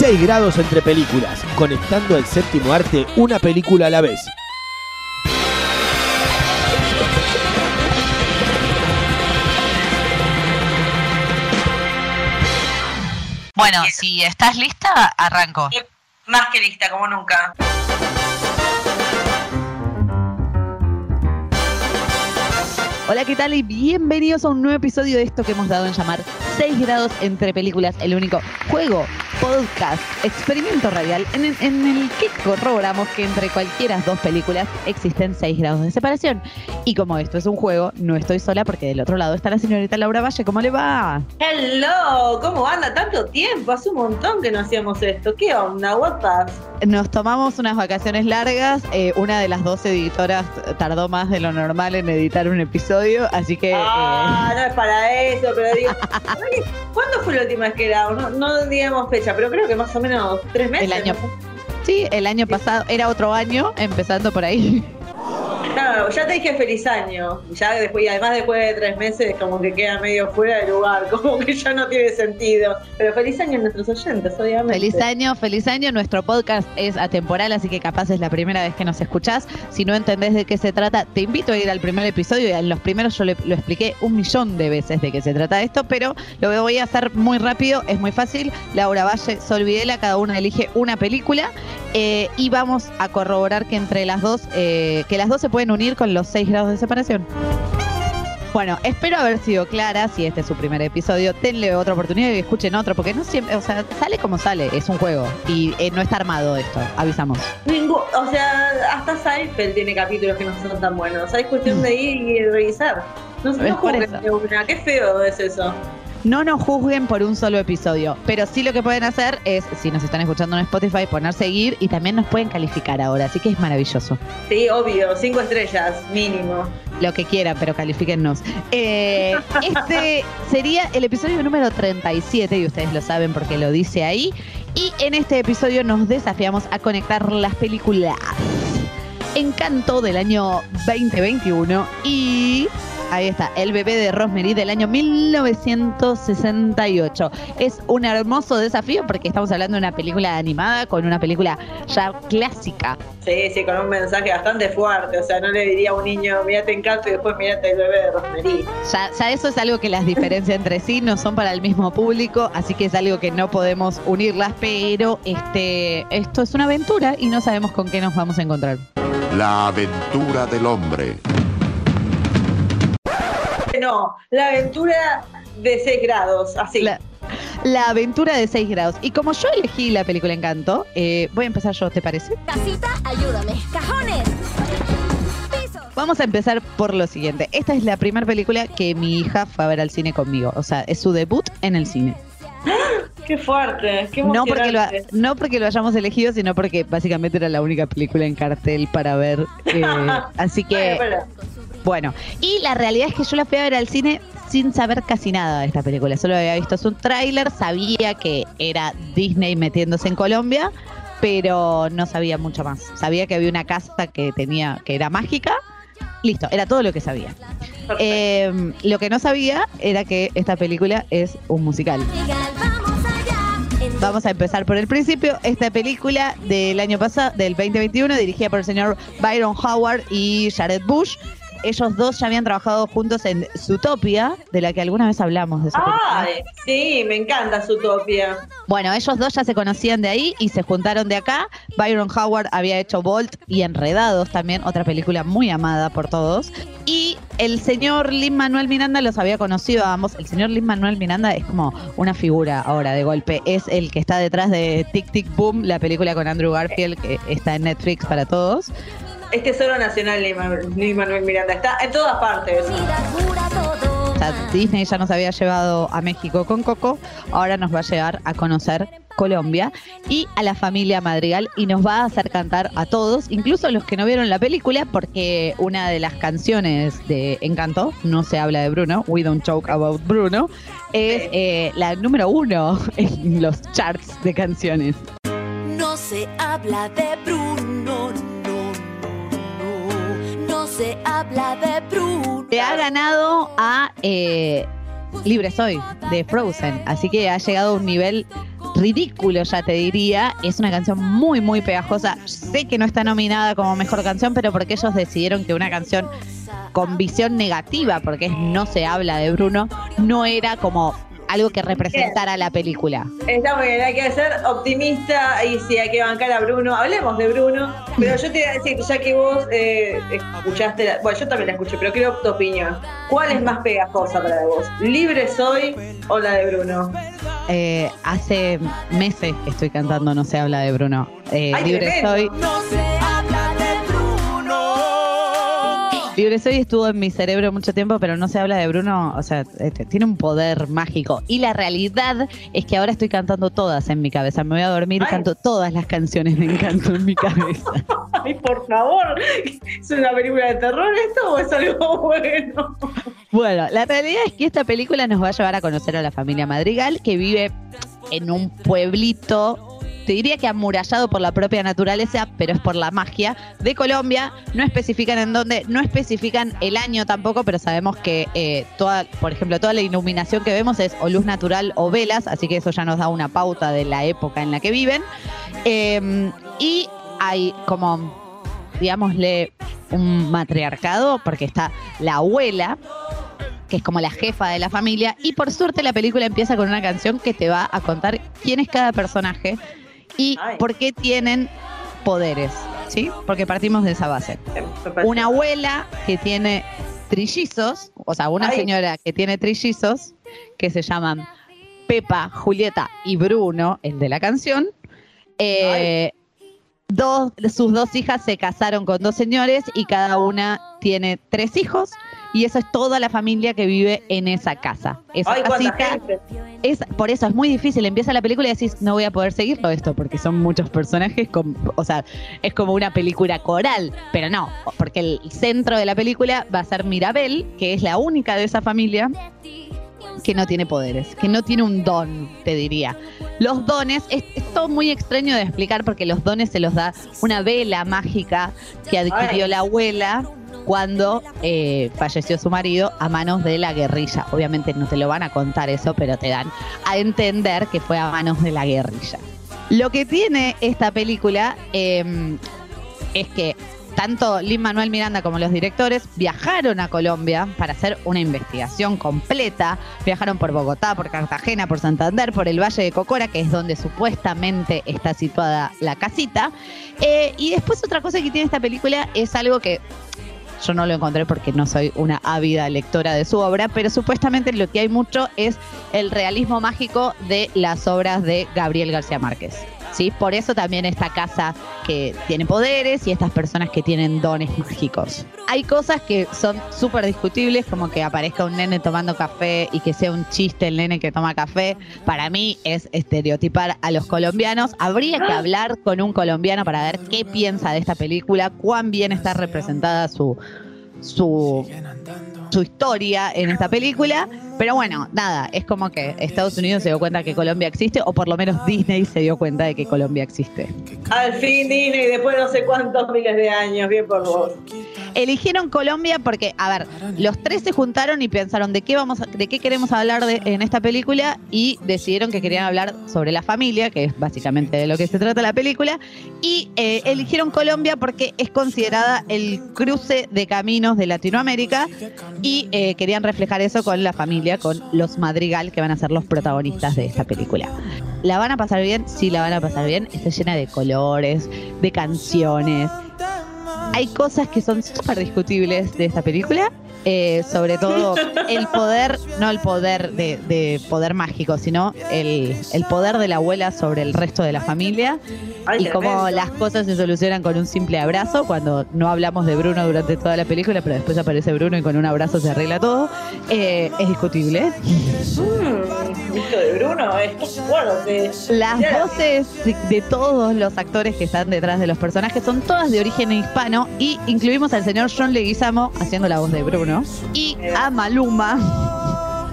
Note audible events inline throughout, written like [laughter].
6 grados entre películas. Conectando al séptimo arte. Una película a la vez. Bueno, si estás lista, arranco. Más que lista, como nunca. Hola, ¿qué tal? Y bienvenidos a un nuevo episodio de esto que hemos dado en llamar 6 grados entre películas, el único juego, podcast, experimento radial en el, en el que corroboramos que entre cualquiera dos películas existen 6 grados de separación. Y como esto es un juego, no estoy sola porque del otro lado está la señorita Laura Valle. ¿Cómo le va? Hello, ¿cómo anda? Tanto tiempo, hace un montón que no hacíamos esto. ¿Qué onda? What Nos tomamos unas vacaciones largas. eh, una de las dos editoras tardó más de lo normal en editar un episodio, así que... Ah, eh, no es para eso, pero digo, [laughs] ¿cuándo fue la última vez que grabamos? No, no digamos fecha, pero creo que más o menos tres meses. El año- ¿no? sí, el año pasado era otro año, empezando por ahí. Claro, ya te dije feliz año. Ya después, y además después de tres meses, como que queda medio fuera de lugar, [laughs] como que ya no tiene sentido. Pero feliz año a nuestros oyentes, obviamente. Feliz año, feliz año. Nuestro podcast es atemporal, así que capaz es la primera vez que nos escuchás. Si no entendés de qué se trata, te invito a ir al primer episodio. Y en los primeros yo le- lo expliqué un millón de veces de qué se trata esto, pero lo voy a hacer muy rápido, es muy fácil. Laura Valle, Sol Videla, cada una elige una película eh, y vamos a corroborar que entre las dos, eh, que las dos se pueden unir con los 6 grados de separación. Bueno, espero haber sido clara. Si este es su primer episodio, denle otra oportunidad y escuchen otro, porque no siempre, o sea, sale como sale, es un juego y eh, no está armado esto, avisamos. Ningú- o sea, hasta Seinfeld tiene capítulos que no son tan buenos. O sea, es cuestión de ir y revisar. No, Es no por juzguen eso. de una. Qué feo es eso. No nos juzguen por un solo episodio, pero sí lo que pueden hacer es, si nos están escuchando en Spotify, poner seguir y también nos pueden calificar ahora, así que es maravilloso. Sí, obvio. Cinco estrellas, mínimo. Lo que quieran, pero califíquennos. Eh, [laughs] este sería el episodio número 37, y ustedes lo saben porque lo dice ahí. Y en este episodio nos desafiamos a conectar las películas Encanto del año 2021 y. Ahí está, El bebé de Rosemary del año 1968. Es un hermoso desafío porque estamos hablando de una película animada con una película ya clásica Sí, sí, con un mensaje bastante fuerte. O sea, no le diría a un niño, mírate Encanto y después mírate el bebé de Rosemary. Ya, ya eso es algo que las diferencia entre sí no son para el mismo público, así que es algo que no podemos unirlas, pero este, esto es una aventura y no sabemos con qué nos vamos a encontrar. La aventura del hombre. No, la aventura de 6 grados, así. La, la aventura de 6 grados. Y como yo elegí la película Encanto, eh, voy a empezar yo, ¿te parece? Casita, ayúdame. Cajones. Vamos a empezar por lo siguiente. Esta es la primera película que mi hija fue a ver al cine conmigo. O sea, es su debut en el cine. [gasps] Qué fuerte, qué No porque, lo, no porque lo hayamos elegido, sino porque básicamente era la única película en cartel para ver. eh, [laughs] así que, Bueno, pero- bueno. Y la realidad es que yo la fui a ver al cine sin saber casi nada de esta película. Solo había visto su tráiler, sabía que era Disney metiéndose en Colombia, pero no sabía mucho más. Sabía que había una casa que tenía, que era mágica. Listo, era todo lo que sabía. Eh, lo que no sabía era que esta película es un musical. Vamos a empezar por el principio. Esta película del año pasado, del 2021, dirigida por el señor Byron Howard y Jared Bush, ellos dos ya habían trabajado juntos en Zootopia, de la que alguna vez hablamos de. Ay, sí, me encanta Zootopia. Bueno, ellos dos ya se conocían de ahí y se juntaron de acá. Byron Howard había hecho Bolt y Enredados también, otra película muy amada por todos. Y el señor Lin Manuel Miranda los había conocido a ambos. El señor Lin Manuel Miranda es como una figura ahora de golpe. Es el que está detrás de Tic Tic Boom, la película con Andrew Garfield que está en Netflix para todos. Es tesoro nacional Lin Manuel Miranda. Está en todas partes. Vida cura todo. O sea, Disney ya nos había llevado a México con Coco, ahora nos va a llevar a conocer Colombia y a la familia Madrigal y nos va a hacer cantar a todos, incluso a los que no vieron la película, porque una de las canciones de Encanto, no se habla de Bruno, We Don't Joke About Bruno, es eh, la número uno en los charts de canciones. No se habla de Bruno, se habla de Bruno. Le ha ganado a eh, Libre Soy de Frozen, así que ha llegado a un nivel ridículo, ya te diría. Es una canción muy, muy pegajosa. Sé que no está nominada como mejor canción, pero porque ellos decidieron que una canción con visión negativa, porque es no se habla de Bruno, no era como algo que representara la película. Está muy bien, hay que ser optimista y si hay que bancar a Bruno, hablemos de Bruno, pero yo te iba a decir, ya que vos eh, escuchaste, la- bueno, yo también la escuché, pero quiero tu opinión. ¿Cuál es más pegajosa para vos? ¿Libre soy o la de Bruno? Eh, hace meses que estoy cantando No se habla de Bruno. Eh, Ay, Libre tremendo. Soy. No se Libre Soy estuvo en mi cerebro mucho tiempo, pero no se habla de Bruno, o sea, este, tiene un poder mágico. Y la realidad es que ahora estoy cantando todas en mi cabeza. Me voy a dormir y Ay. canto todas las canciones de Encanto en mi cabeza. [laughs] Ay, por favor, ¿es una película de terror esto o es algo bueno? Bueno, la realidad es que esta película nos va a llevar a conocer a la familia Madrigal, que vive en un pueblito, te diría que amurallado por la propia naturaleza, pero es por la magia de Colombia. No especifican en dónde, no especifican el año tampoco, pero sabemos que eh, toda, por ejemplo, toda la iluminación que vemos es o luz natural o velas, así que eso ya nos da una pauta de la época en la que viven. Eh, y hay como, digámosle, un matriarcado, porque está la abuela, que es como la jefa de la familia, y por suerte la película empieza con una canción que te va a contar quién es cada personaje y Ay. por qué tienen poderes, ¿sí? Porque partimos de esa base. Una abuela que tiene trillizos, o sea, una Ay. señora que tiene trillizos, que se llaman Pepa, Julieta y Bruno, el de la canción. Eh, dos, sus dos hijas se casaron con dos señores y cada una tiene tres hijos. Y esa es toda la familia que vive en esa casa. Esa Ay, casita es, por eso es muy difícil. Empieza la película y decís, no voy a poder seguirlo esto, porque son muchos personajes, con, o sea, es como una película coral, pero no, porque el centro de la película va a ser Mirabel, que es la única de esa familia que no tiene poderes, que no tiene un don, te diría. Los dones, es, es todo muy extraño de explicar porque los dones se los da una vela mágica que adquirió la abuela cuando eh, falleció su marido a manos de la guerrilla. Obviamente no te lo van a contar eso, pero te dan a entender que fue a manos de la guerrilla. Lo que tiene esta película eh, es que tanto Lin Manuel Miranda como los directores viajaron a Colombia para hacer una investigación completa. Viajaron por Bogotá, por Cartagena, por Santander, por el Valle de Cocora, que es donde supuestamente está situada la casita. Eh, y después otra cosa que tiene esta película es algo que yo no lo encontré porque no soy una ávida lectora de su obra, pero supuestamente lo que hay mucho es el realismo mágico de las obras de Gabriel García Márquez. ¿Sí? Por eso también esta casa que tiene poderes y estas personas que tienen dones mágicos. Hay cosas que son súper discutibles, como que aparezca un nene tomando café y que sea un chiste el nene que toma café. Para mí es estereotipar a los colombianos. Habría que hablar con un colombiano para ver qué piensa de esta película, cuán bien está representada su, su, su historia en esta película. Pero bueno, nada, es como que Estados Unidos se dio cuenta que Colombia existe, o por lo menos Disney se dio cuenta de que Colombia existe. Al fin Disney, después de no sé cuántos miles de años, bien por vos. Eligieron Colombia porque, a ver, los tres se juntaron y pensaron de qué vamos, a- de qué queremos hablar en esta película y decidieron que querían hablar sobre la familia, que es básicamente de lo que se trata la película, y eh, eligieron Colombia porque es considerada el cruce de caminos de Latinoamérica y eh, querían reflejar eso con la familia, con los Madrigal, que van a ser los protagonistas de esta película. ¿La van a pasar bien? Sí, la van a pasar bien. Está llena de colores, de canciones. Hay cosas que son súper discutibles de esta película. Eh, sobre todo el poder, no el poder de, de poder mágico, sino el, el poder de la abuela sobre el resto de la familia Ay, y cómo las cosas se solucionan con un simple abrazo, cuando no hablamos de Bruno durante toda la película, pero después aparece Bruno y con un abrazo se arregla todo, eh, es discutible. Mm, de Bruno es fuerte. Las voces de todos los actores que están detrás de los personajes son todas de origen hispano y incluimos al señor John Leguizamo haciendo la voz de Bruno y a Maluma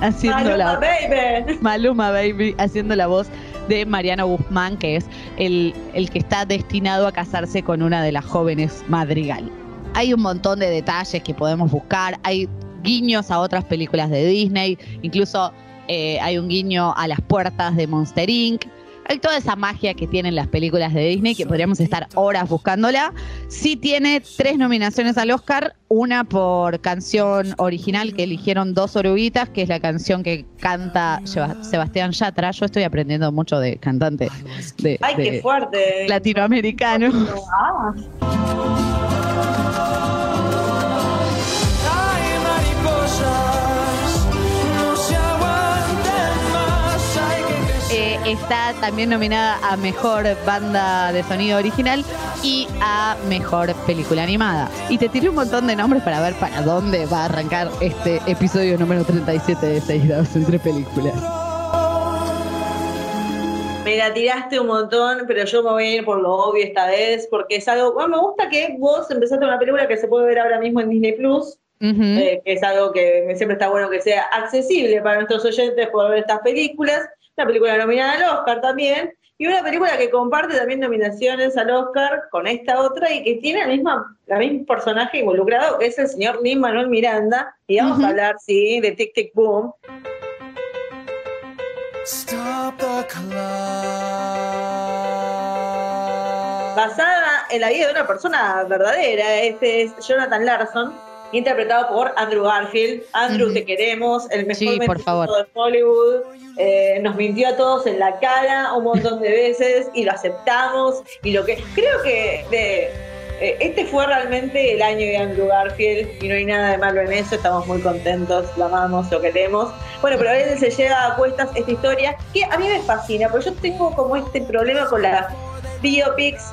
haciendo Maluma, la baby. Maluma Baby haciendo la voz de Mariano Guzmán, que es el, el que está destinado a casarse con una de las jóvenes Madrigal. Hay un montón de detalles que podemos buscar, hay guiños a otras películas de Disney, incluso eh, hay un guiño a las puertas de Monster Inc. Hay toda esa magia que tienen las películas de Disney que podríamos estar horas buscándola. Sí tiene tres nominaciones al Oscar, una por canción original que eligieron dos oruguitas, que es la canción que canta Seba- Sebastián Yatra. Yo estoy aprendiendo mucho de cantantes de, Ay, qué de fuerte. latinoamericanos. Ah, está también nominada a Mejor Banda de Sonido Original y a Mejor Película Animada. Y te tiré un montón de nombres para ver para dónde va a arrancar este episodio número 37 de 6 grados entre películas. Me la tiraste un montón, pero yo me voy a ir por lo obvio esta vez, porque es algo. Bueno, me gusta que vos empezaste una película que se puede ver ahora mismo en Disney Plus, eh, que es algo que siempre está bueno que sea accesible para nuestros oyentes poder ver estas películas. Una película nominada al Oscar también, y una película que comparte también nominaciones al Oscar con esta otra y que tiene el mismo, el mismo personaje involucrado, que es el señor Lin Manuel Miranda. Y vamos a hablar, sí, de Tic Tic Boom. basada en la vida de una persona verdadera. Este es Jonathan Larson, interpretado por Andrew Garfield. Andrew, te queremos, el mejor Sí, por favor. de Hollywood. Eh, nos mintió a todos en la cara un montón de veces y lo aceptamos. Y lo que creo que de- eh, este fue realmente el año de Andrew Garfield y no hay nada de malo en eso. Estamos muy contentos, lo amamos, lo queremos. Bueno, pero a veces se lleva a cuestas esta historia que a mí me fascina, porque yo tengo como este problema con las biopics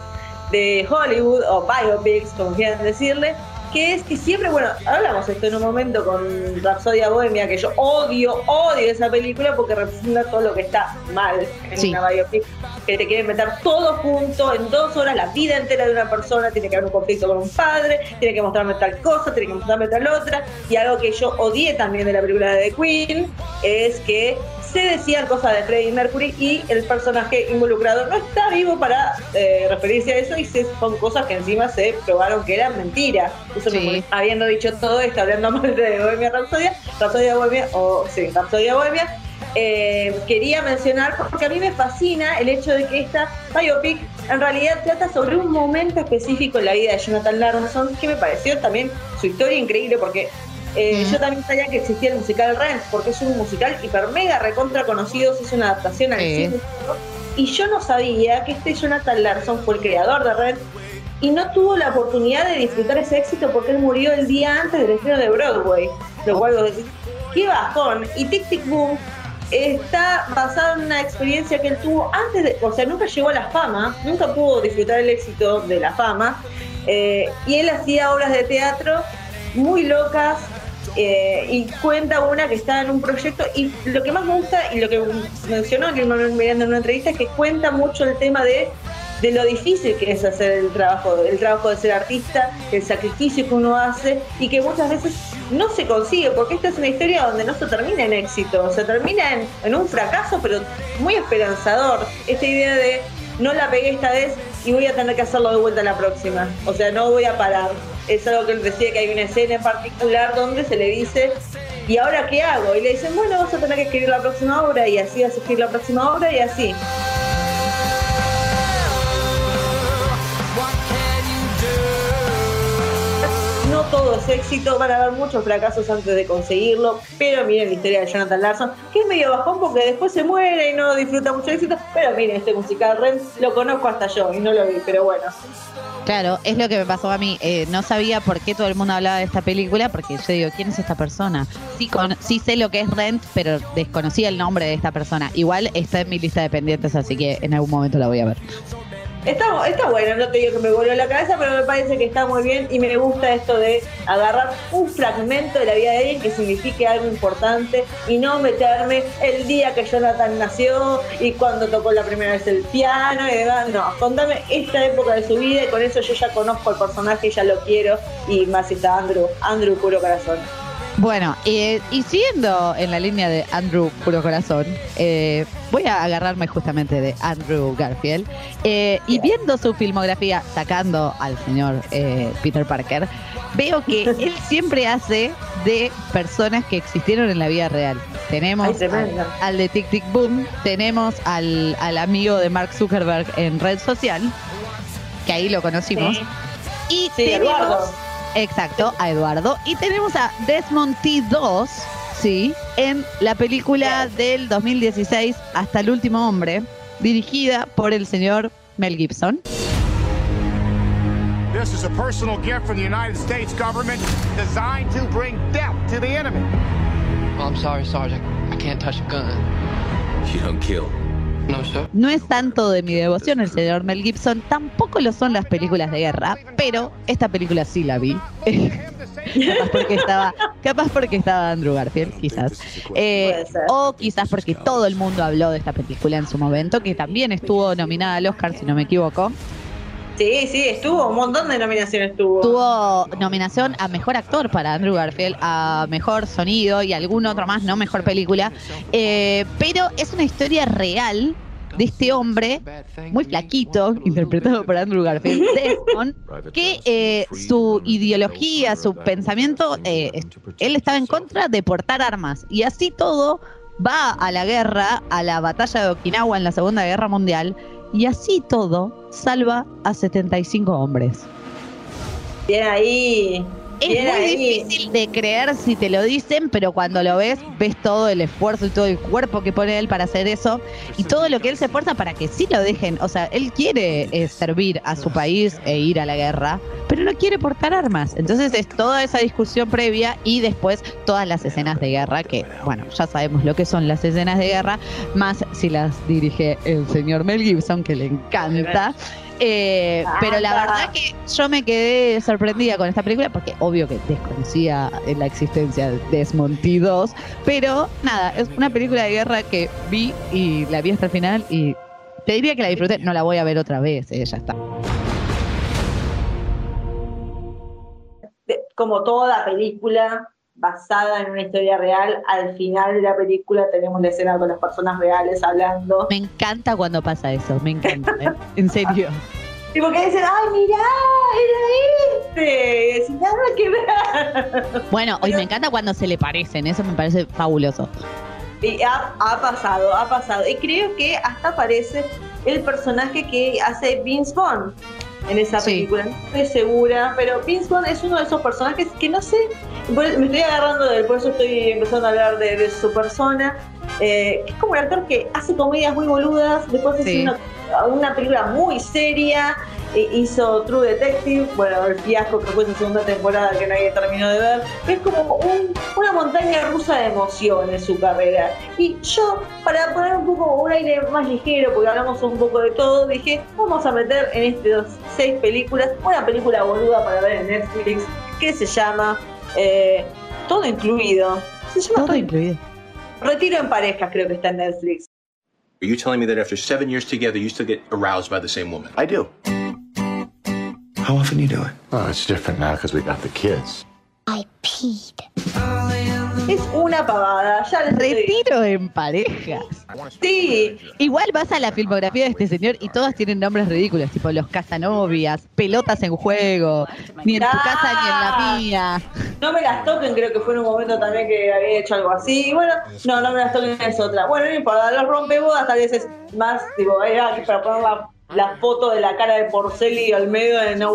de Hollywood o biopics, como quieran decirle, que es que siempre, bueno, hablamos esto en un momento con Rapsodia Bohemia, que yo odio, odio esa película porque representa todo lo que está mal en Sí. una biopic, que te quieren meter todo junto en dos horas, la vida entera de una persona, tiene que haber un conflicto con un padre, tiene que mostrarme tal cosa, tiene que mostrarme tal otra, y algo que yo odié también de la película de The Queen es que se decían cosas de Freddie Mercury y el personaje involucrado no está vivo para eh, referirse a eso y se, son cosas que encima se probaron que eran mentiras. Eso me Sí. molesta. Habiendo dicho todo esto, hablando mal de Bohemia Rhapsodia, Rhapsodia Bohemia, o sí, Rhapsodia Bohemia, eh, quería mencionar porque a mí me fascina el hecho de que esta biopic en realidad trata sobre un momento específico en la vida de Jonathan Larson que me pareció también su historia increíble porque eh, yo también sabía que existía el musical Rent porque es un musical hiper mega recontra conocido, es una adaptación al Sí. cine y yo no sabía que este Jonathan Larson fue el creador de Rent y no tuvo la oportunidad de disfrutar ese éxito porque él murió el día antes del estreno de Broadway. Lo cual vos decís, qué bajón. Y Tic Tic Boom está basado en una experiencia que él tuvo antes de, o sea, nunca llegó a la fama, nunca pudo disfrutar el éxito de la fama. eh, y él hacía obras de teatro muy locas eh, y cuenta una que está en un proyecto y lo que más me gusta y lo que mencionó Manuel Miranda en una entrevista es que cuenta mucho el tema de de lo difícil que es hacer el trabajo, el trabajo de ser artista, el sacrificio que uno hace y que muchas veces no se consigue, porque esta es una historia donde no se termina en éxito, se termina en, en un fracaso, pero muy esperanzador. Esta idea de no la pegué esta vez y voy a tener que hacerlo de vuelta la próxima, o sea, no voy a parar. Es algo que él decía que hay una escena en particular donde se le dice, ¿y ahora qué hago? Y le dicen, bueno, vas a tener que escribir la próxima obra y así vas a escribir la próxima obra y así. No todo es éxito, van a haber muchos fracasos antes de conseguirlo, pero miren la historia de Jonathan Larson, que es medio bajón porque después se muere y no disfruta mucho éxito, pero miren este musical Rent, lo conozco hasta yo y no lo vi, pero bueno. Claro, es lo que me pasó a mí. Eh, no sabía por qué todo el mundo hablaba de esta película, porque yo digo, ¿quién es esta persona? Sí, sí sé lo que es Rent, pero desconocía el nombre de esta persona. Igual está en mi lista de pendientes, así que en algún momento la voy a ver. Está, está bueno, no te digo que me voló la cabeza, pero me parece que está muy bien y me gusta esto de agarrar un fragmento de la vida de alguien que signifique algo importante y no meterme el día que Jonathan nació y cuando tocó la primera vez el piano y demás. No, contame esta época de su vida y con eso yo ya conozco el personaje ya lo quiero y más está Andrew, Andrew puro corazón. Bueno, eh, y siguiendo en la línea de Andrew Puro Corazón, eh, voy a agarrarme justamente de Andrew Garfield eh, y viendo su filmografía, sacando al señor eh, Peter Parker, veo que [laughs] él siempre hace de personas que existieron en la vida real. Tenemos Ay, tremendo. al, al de Tic Tic Boom, tenemos al, al amigo de Mark Zuckerberg en red social, que ahí lo conocimos. Y Sí, tenemos, Eduardo. Exacto, a Eduardo. Y tenemos a Desmond T2, sí, en la película del 2016, Hasta el último hombre, dirigida por el señor Mel Gibson. This is a personal gift from the United States government designed to bring death to the enemy. Oh, I'm sorry, Sergeant. I can't touch a gun. You don't kill. No. No es tanto de mi devoción el señor Mel Gibson, tampoco lo son las películas de guerra, pero esta película sí la vi. [laughs] capaz porque estaba, capaz porque estaba Andrew Garfield, quizás. Eh, Puede ser. o quizás porque todo el mundo habló de esta película en su momento, que también estuvo nominada al Oscar, si no me equivoco. Sí, sí, estuvo, un montón de nominaciones tuvo. Tuvo nominación a mejor actor para Andrew Garfield, a mejor sonido y algún otro más, no mejor película. Eh, pero es una historia real de este hombre muy flaquito, interpretado por Andrew Garfield, Desmond, que eh, su ideología, su pensamiento, eh, él estaba en contra de portar armas. Y así todo va a la guerra, a la batalla de Okinawa en la Segunda Guerra Mundial, y así todo salva a 75 hombres. Bien ahí. Es muy difícil de creer si te lo dicen, pero cuando lo ves, ves todo el esfuerzo y todo el cuerpo que pone él para hacer eso y todo lo que él se esfuerza para que sí lo dejen. O sea, él quiere eh, servir a su país e ir a la guerra, pero no quiere portar armas. Entonces es toda esa discusión previa y después todas las escenas de guerra, que bueno, ya sabemos lo que son las escenas de guerra, más si las dirige el señor Mel Gibson, que le encanta. Eh, pero la verdad que yo me quedé sorprendida con esta película porque obvio que desconocía la existencia de Desmond T2, pero nada, es una película de guerra que vi y la vi hasta el final y te diría que la disfruté, no la voy a ver otra vez, eh, ya está. como toda película basada en una historia real, al final de la película tenemos la escena con las personas reales hablando. Me encanta cuando pasa eso, me encanta, ¿eh? [laughs] en serio. Y porque dicen, ¡ay, mirá! ¡Era este! Decís, nada que ver. Bueno, hoy me encanta cuando se le parecen, eso me parece fabuloso. Y ha, ha pasado, ha pasado. Y creo que hasta aparece el personaje que hace Vince Vaughn en esa Sí. película. No estoy segura, pero Vince Vaughn es uno de esos personajes que no sé, me estoy agarrando de él, por eso estoy empezando a hablar de, de su persona. Eh, que es como un actor que hace comedias muy boludas, después hace Sí. una, una película muy seria, e hizo True Detective, bueno, el fiasco que fue su segunda temporada que nadie terminó de ver. Es como un- una montaña rusa de emociones su carrera. Y yo, para poner un poco un aire más ligero, porque hablamos un poco de todo, dije, vamos a meter en estas seis películas una película boluda para ver en Netflix que se llama eh, Todo Incluido. Se llama Todo Todo incluido. Retiro en parejas, creo que está en Netflix. Are you telling me that after seven years together, you still get aroused by the same woman? I do. How often you do it? Oh, it's different now because we got the kids. I peed. Es una pavada. Ya les estoy- Retiro en parejas. Sí, Igual vas a la filmografía de este señor y todas tienen nombres ridículos, tipo los casanovias, pelotas en juego, ni en tu casa ni en la mía. no me las toquen, creo que fue en un momento también que había hecho algo así. Y bueno, no, no me las toquen es otra. Bueno, no importa, los rompebodas tal vez es más, tipo, era para poner la, la foto de la cara de Porceli al medio de [laughs] No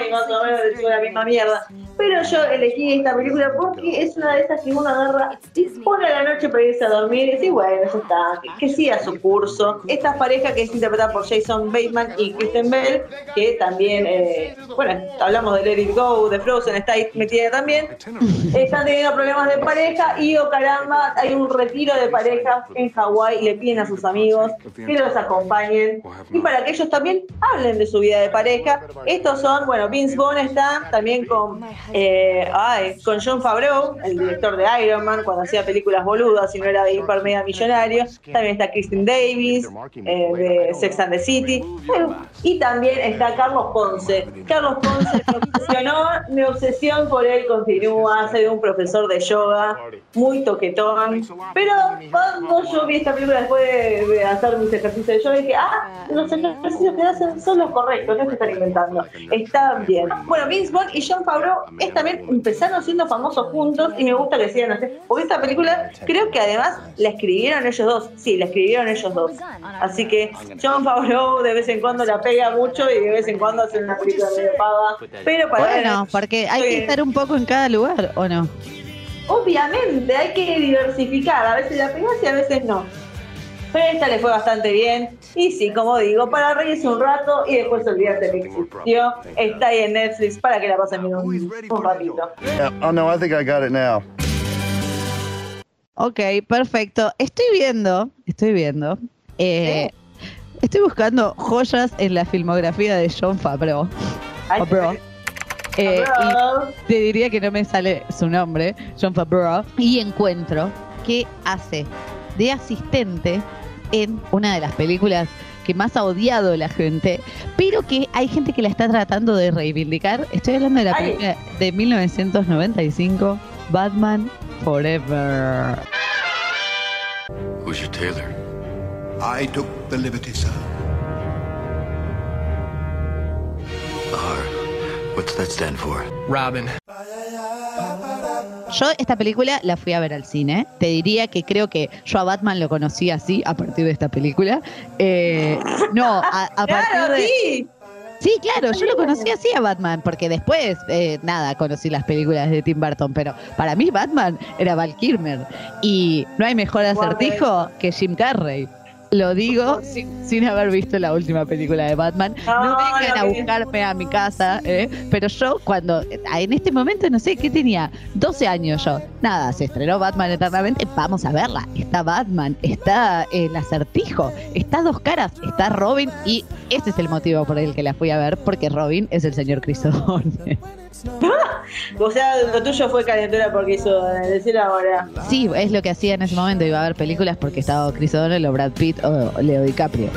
y más o menos decir la misma mierda. Pero yo elegí esta película porque es una de esas que uno agarra pone a la noche para irse a dormir y bueno, ya está, que, que siga su curso. Esta pareja que es interpretada por Jason Bateman y Kristen Bell, que también, eh, bueno, hablamos de Let It Go, de Frozen, está ahí metida también, están teniendo problemas de pareja y, oh caramba, hay un retiro de parejas en Hawái y le piden a sus amigos que los acompañen y para que ellos también hablen de su vida de pareja. Estos son, bueno, Vince Vaughn está también con, eh, ay, con John Favreau, el director de Iron Man, cuando hacía películas boludas y no era de hiper mega millonario. También está Kristen Davis, eh, de Sex and the City. Bueno, y también está Carlos Ponce. Carlos Ponce me obsesionó, mi obsesión por él continúa, de un profesor de yoga, muy toquetón. Pero cuando yo vi esta película después de, de hacer mis ejercicios de yoga, dije, ah, los ejercicios que hacen son los correctos, no que están inventando. Están bien. Bueno, Vince Vaughn y John Favreau es también empezaron siendo famosos juntos y me gusta que sigan así. Porque esta película creo que además la escribieron ellos dos. Sí, la escribieron ellos dos. Así que John Favreau de vez en cuando la pega mucho y de vez en cuando hace una película medio paga. Pero para Bueno, porque hay que estar un poco en cada lugar, ¿o no? Obviamente, hay que diversificar. A veces la pegas y a veces no. Pero esta le fue bastante bien. Y sí, como digo, para reírse un rato y después olvidarse que existió. Está ahí en Netflix para que la pasen bien un, un ratito. Oh no, I think I got it now. Ok, perfecto. Estoy viendo, estoy viendo. eh, Estoy buscando joyas en la filmografía de John Favreau. Favreau. Eh, y te diría que no me sale su nombre, John Favreau. Y encuentro que hace de asistente en una de las películas que más ha odiado la gente, pero que hay gente que la está tratando de reivindicar. Estoy hablando de la Ay. película de 1995, Batman Forever. Who's your tailor? I took the liberty, sir. R. What's that stand for? Robin. Yo esta película la fui a ver al cine. Te diría que creo que yo a Batman lo conocí así a partir de esta película. Eh, no, a, a partir Claro, de... sí. Sí, claro, yo lo conocí así a Batman, porque después, eh, nada, conocí las películas de Tim Burton, pero para mí Batman era Val Kilmer. Y no hay mejor acertijo que Jim Carrey. Lo digo sin, sin haber visto la última película de Batman. No, No, vengan a buscarme a mi casa, ¿eh? pero yo cuando, en este momento, no sé, ¿qué tenía? 12 años yo. Nada, se estrenó Batman eternamente, vamos a verla. Está Batman, está el acertijo, está dos caras, está Robin y ese es el motivo por el que la fui a ver, porque Robin es el señor Crisóstomo. [laughs] [laughs] O sea, lo tuyo fue calentura porque hizo decir ahora. Sí, es lo que hacía en ese momento, iba a ver películas porque estaba Chris O'Donnell o Brad Pitt o Leo DiCaprio.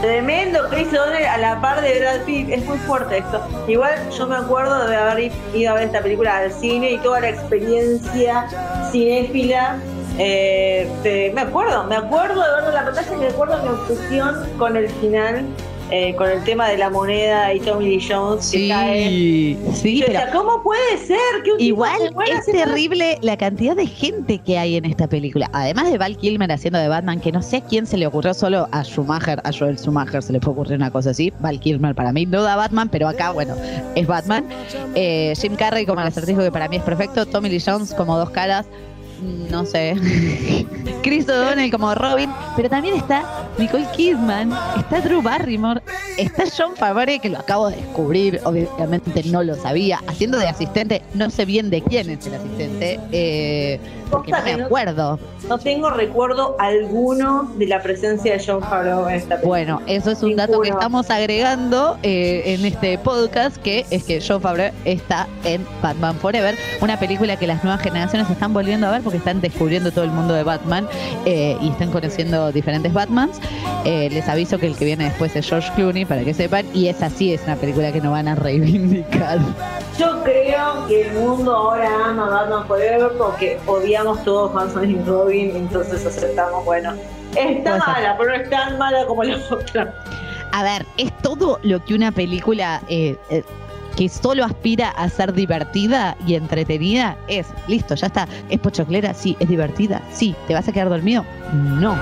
Tremendo Chris O'Donnell a la par de Brad Pitt. Es muy fuerte esto. Igual yo me acuerdo de haber ido a ver esta película al cine y toda la experiencia cinéfila. eh, de- me acuerdo, me acuerdo de verlo en la pantalla y me acuerdo mi obsesión con el final, eh, con el tema de la moneda y Tommy Lee Jones que cae. sí, pero decía, ¿cómo puede ser que un tipo Igual es terrible la cantidad de gente que hay en esta película. Además de Val Kilmer haciendo de Batman, que no sé a quién se le ocurrió, solo a Schumacher, a Joel Schumacher se le puede ocurrir una cosa así. Val Kilmer para mí no da Batman, pero acá, bueno, es Batman. Eh, Jim Carrey como el acertijo que para mí es perfecto. Tommy Lee Jones como dos caras. No sé. [laughs] Chris O'Donnell como Robin. Pero también está Nicole Kidman. Está Drew Barrymore. Está John Favre, que lo acabo de descubrir. Obviamente no lo sabía. Haciendo de asistente. No sé bien de quién es el asistente. Eh, porque no me acuerdo. No tengo recuerdo alguno de la presencia de John Favreau en esta película. Bueno, eso es un dato que estamos agregando eh, en este podcast, que es que John Favreau está en Batman Forever, una película que las nuevas generaciones están volviendo a ver porque están descubriendo todo el mundo de Batman eh, y están conociendo diferentes Batmans. Eh, les aviso que el que viene después es George Clooney, para que sepan, y esa sí es una película que no van a reivindicar. Yo creo que el mundo ahora ama Batman Forever porque odiamos todos Batman y Robin, entonces aceptamos, bueno, está mala, pero no es tan mala como la otra. A ver, es todo lo que una película eh, que solo aspira a ser divertida y entretenida es. Listo, ya está. ¿Es pochoclera? Sí. ¿Es divertida? Sí. ¿Te vas a quedar dormido? No.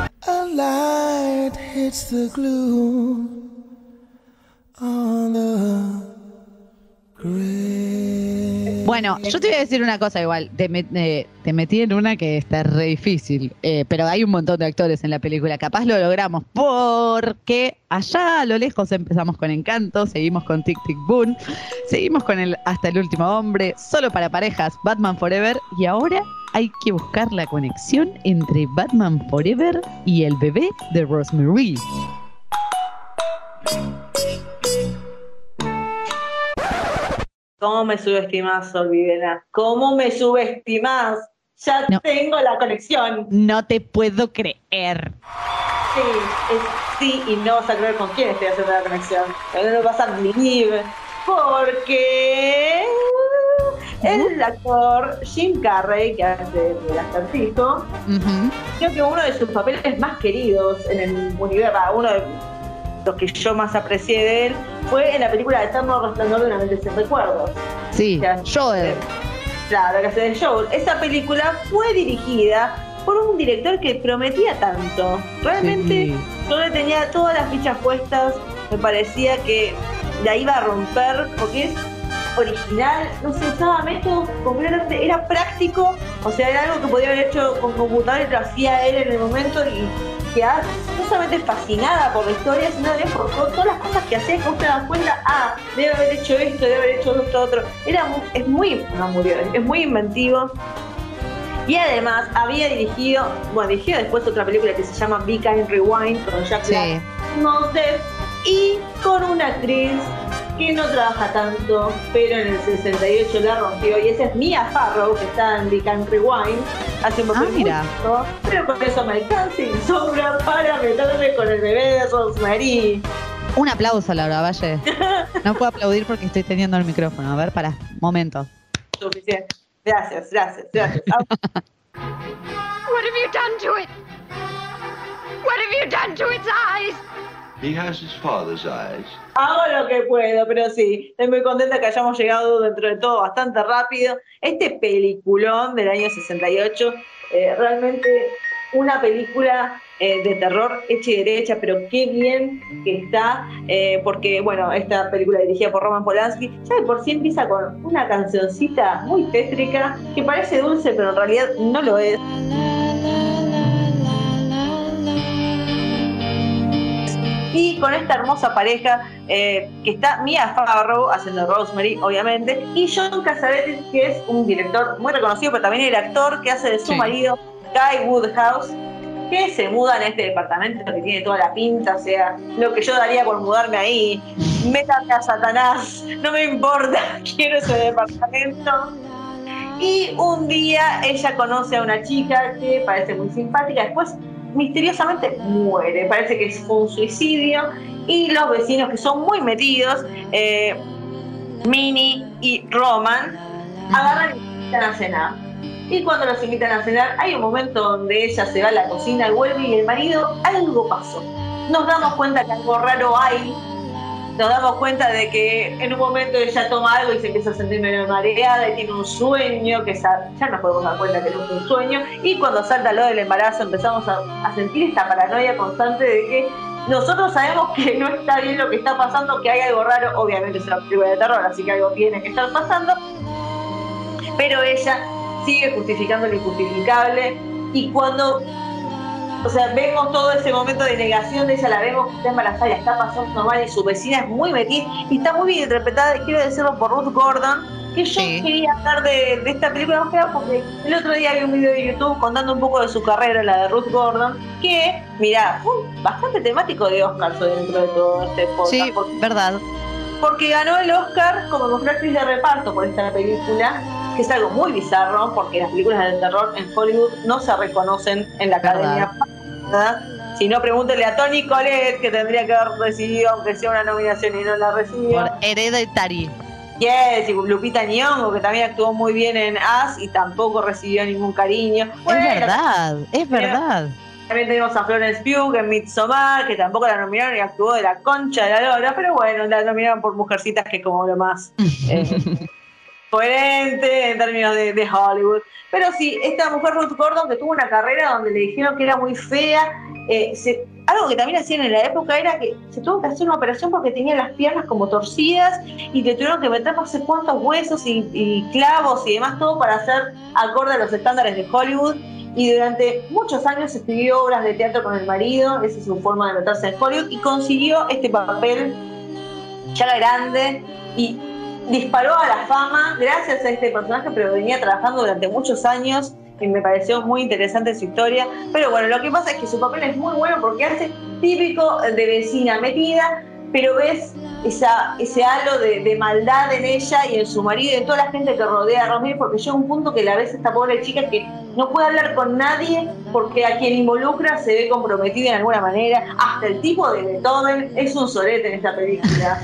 Bueno, yo te voy a decir una cosa igual. Te, eh, metí en una que está re difícil. eh, pero hay un montón de actores en la película. Capaz lo logramos porque allá a lo lejos empezamos con Encanto, seguimos con Tic Tic Boom, seguimos con el Hasta el último hombre, solo para parejas, Batman Forever. Y ahora hay que buscar la conexión entre Batman Forever y el bebé de Rosemary. ¿Cómo me subestimas, Olvidena? ¿Cómo me subestimas? Ya No. tengo la conexión. No te puedo creer. Sí, es sí y no vas a creer con quién estoy haciendo la conexión. No vas a believe. Porque el actor Jim Carrey, que hace el acertijo, Ujú. creo que uno de sus papeles más queridos en el universo, uno de los que yo más aprecié de él, fue en la película Eterno Resplandor de una mente sin recuerdos. Sí, Ya. Joel. Claro, que hace de Joel. Esa película fue dirigida por un director que prometía tanto. Realmente Sí. yo le tenía todas las fichas puestas, me parecía que la iba a romper porque es original, no se usaba métodos completamente, era práctico, o sea, era algo que podía haber hecho con computador y lo hacía él en el momento y no solamente fascinada por la historia, sino también por to- todas las cosas que hacía que vos te das cuenta, ah, debe haber hecho esto, debe haber hecho esto otro. Era mu- es muy, no murió, es muy inventivo. Y además había dirigido, bueno, dirigió después otra película que se llama Be Kind Rewind con Jack Sí. Black, Moses, y con una actriz que no trabaja tanto, pero en el 68 la rompió, y esa es Mia Farrow, que está en Be Kind Rewind, hace un papel Ah, mira. pero con eso me alcanza y sobra para meterme con el bebé de Rosemary. Un aplauso, Laura Valle. [laughs] No puedo aplaudir porque estoy teniendo el micrófono. A ver, para, momento. Suficiente. Gracias, gracias, gracias. Ah, [laughs] What have you done to it? What have you done to its eyes? He has his father's eyes. Hago lo que puedo, pero sí, estoy muy contenta que hayamos llegado dentro de todo bastante rápido. Este peliculón del año 68, eh, realmente una película eh, de terror hecha y derecha, pero qué bien que está, eh, porque bueno, esta película dirigida por Roman Polanski, ya de por sí empieza con una cancioncita muy tétrica, que parece dulce, pero en realidad no lo es. Y con esta hermosa pareja eh, que está Mia Farrow haciendo Rosemary, obviamente, y John Cassavetes, que es un director muy reconocido, pero también el actor que hace de su Sí. marido, Guy Woodhouse, que se muda en este departamento que tiene toda la pinta, o sea, lo que yo daría por mudarme ahí. Métame a Satanás, no me importa, [laughs] quiero ese departamento. Y un día ella conoce a una chica que parece muy simpática, después misteriosamente muere, parece que fue un suicidio, y los vecinos que son muy metidos, eh, Minnie y Roman, agarran y invitan a cenar. Y cuando los invitan a cenar, hay un momento donde ella se va a la cocina y vuelve y el marido, algo pasó. Nos damos cuenta que algo raro hay, nos damos cuenta de que en un momento ella toma algo y se empieza a sentir medio mareada y tiene un sueño, que sa- ya nos podemos dar cuenta que no es un sueño, y cuando salta lo del embarazo empezamos a, a sentir esta paranoia constante de que nosotros sabemos que no está bien lo que está pasando, que hay algo raro, obviamente es una película de terror, así que algo tiene que estar pasando, pero ella sigue justificando lo injustificable y cuando o sea, vemos todo ese momento de negación de ella, la vemos que está embarazada, está pasando normal y su vecina es muy metida y está muy bien interpretada, quiero decirlo por Ruth Gordon, que yo quería hablar de, de esta película más que nada porque el otro día vi un video de YouTube contando un poco de su carrera, la de Ruth Gordon, que, mirá, fue bastante temático de Oscar dentro de todo este podcast. Sí, porque, verdad. porque ganó el Oscar como mejor actriz de reparto por esta película, que es algo muy bizarro porque las películas de terror en Hollywood no se reconocen en la academia. ¿Verdad? Si no, pregúntele a Tony Collette, que tendría que haber recibido, aunque sea una nominación y no la recibió. Por Hereditary. Yes, y Lupita Nyong'o, que también actuó muy bien en As y tampoco recibió ningún cariño. Bueno, es verdad, es verdad. También tenemos a Florence Pugh en Midsommar, que tampoco la nominaron y actuó de la concha de la lora, pero bueno, la nominaron por Mujercitas, que es como lo más eh, [laughs] coherente en términos de, Hollywood. Pero sí, esta mujer Ruth Gordon, que tuvo una carrera donde le dijeron que era muy fea, eh, algo que también hacían en la época era que se tuvo que hacer una operación porque tenía las piernas como torcidas y le tuvieron que meter no sé cuántos huesos y, y clavos y demás, todo para hacer acorde a los estándares de Hollywood. Y durante muchos años escribió obras de teatro con el marido, esa es su forma de meterse en Hollywood, y consiguió este papel ya grande y disparó a la fama gracias a este personaje, pero venía trabajando durante muchos años y me pareció muy interesante su historia. Pero bueno, lo que pasa es que su papel es muy bueno porque hace típico de vecina metida, pero ves esa, ese halo de, maldad en ella y en su marido y en toda la gente que rodea a Rosemary, porque llega un punto que la ves esta pobre chica que no puede hablar con nadie porque a quien involucra se ve comprometido en alguna manera. Hasta el tipo de Beethoven es un solete en esta película.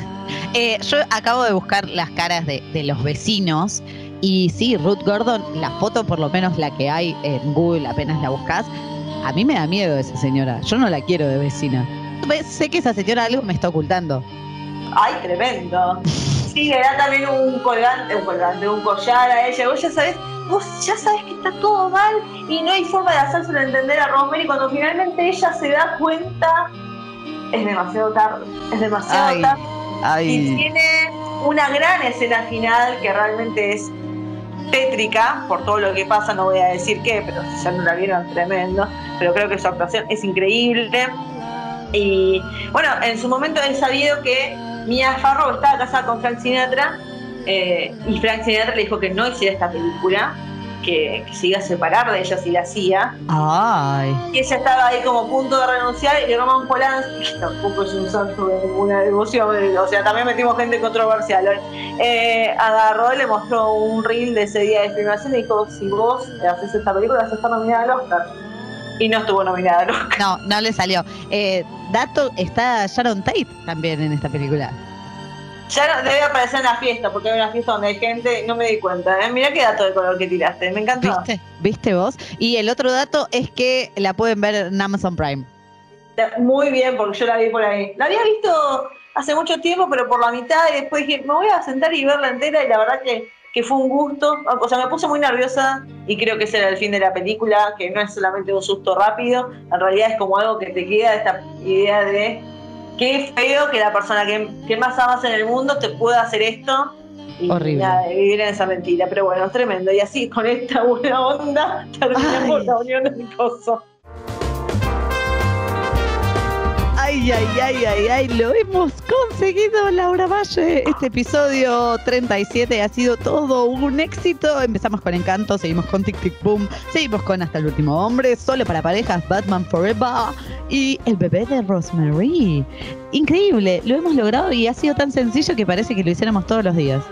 Eh, yo acabo de buscar las caras de, de los vecinos y sí, Ruth Gordon, la foto por lo menos la que hay en Google apenas la buscas, a mí me da miedo esa señora. Yo no la quiero de vecina. Ve- Sé que esa señora algo me está ocultando. Ay, tremendo. Sí, le da también un colgante, un colgante, un collar a ella. Vos ya sabés, vos ya sabés que está todo mal y no hay forma de hacérselo entender a Rosemary. Cuando finalmente ella se da cuenta, es demasiado tarde. Es demasiado Ay, tarde. Y tiene una gran escena final que realmente es tétrica por todo lo que pasa, no voy a decir qué, pero si ya no la vieron, tremendo. Pero creo que su actuación es increíble. Y bueno, en su momento he sabido que Mia Farrow estaba casada con Frank Sinatra eh, y Frank Sinatra le dijo que no hiciera esta película, que, que se iba a separar de ella si la hacía. Ay. Y ella estaba ahí como a punto de renunciar y Roman Polanski, [laughs] que tampoco es un santo de ninguna devoción, o sea, también metimos gente controversial, eh, agarró y le mostró un reel de ese día de filmación y dijo, si vos haces esta película vas a estar nominada al Oscar. Y no estuvo nominada al Oscar. No, no le salió. Eh, dato, está Sharon Tate también en esta película. Ya no, debe aparecer en la fiesta, porque hay una fiesta donde hay gente, no me di cuenta. ¿eh? Mirá qué dato de color que tiraste, me encantó. ¿Viste? ¿Viste vos? Y el otro dato es que la pueden ver en Amazon Prime. Muy bien, porque yo la vi por ahí. La había visto hace mucho tiempo, pero por la mitad, y después dije, me voy a sentar y verla entera, y la verdad que, que fue un gusto. O sea, me puse muy nerviosa, y creo que ese era el fin de la película, que no es solamente un susto rápido, en realidad es como algo que te queda, esta idea de qué feo que la persona que, que más amas en el mundo te pueda hacer esto. Y Horrible. nada, vivir en esa mentira, pero bueno, es tremendo. Y así, con esta buena onda, [laughs] terminamos Ay. la unión del coso. Ay, ay, ay, ay, ay, lo hemos conseguido, Laura Valle. Este episodio 37 ha sido todo un éxito. Empezamos con Encanto, seguimos con Tic Tic Boom, seguimos con Hasta el último hombre, solo para parejas, Batman Forever y el bebé de Rosemary. Increíble, lo hemos logrado y ha sido tan sencillo que parece que lo hiciéramos todos los días.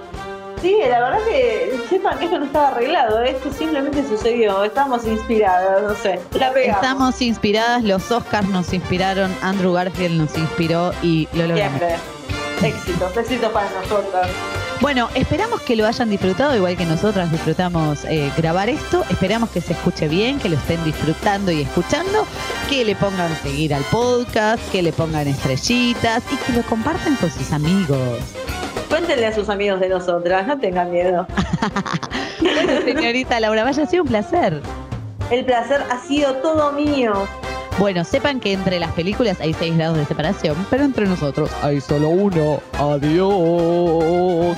Sí, la verdad que sepan que esto no estaba arreglado, esto simplemente sucedió, estábamos inspiradas, no sé, la pegamos. Estamos inspiradas, los Oscars nos inspiraron, Andrew Garfield nos inspiró y lo logramos. Siempre. Éxitos, éxitos para nosotros. Bueno, esperamos que lo hayan disfrutado, igual que nosotras disfrutamos eh, grabar esto. Esperamos que se escuche bien, que lo estén disfrutando y escuchando, que le pongan seguir al podcast, que le pongan estrellitas y que lo compartan con sus amigos. Cuéntenle a sus amigos de nosotras, no tengan miedo. [laughs] Bueno, señorita Laura Valle, ha sido un placer. El placer ha sido todo mío. Bueno, sepan que entre las películas hay seis grados de separación, pero entre nosotros hay solo uno. Adiós.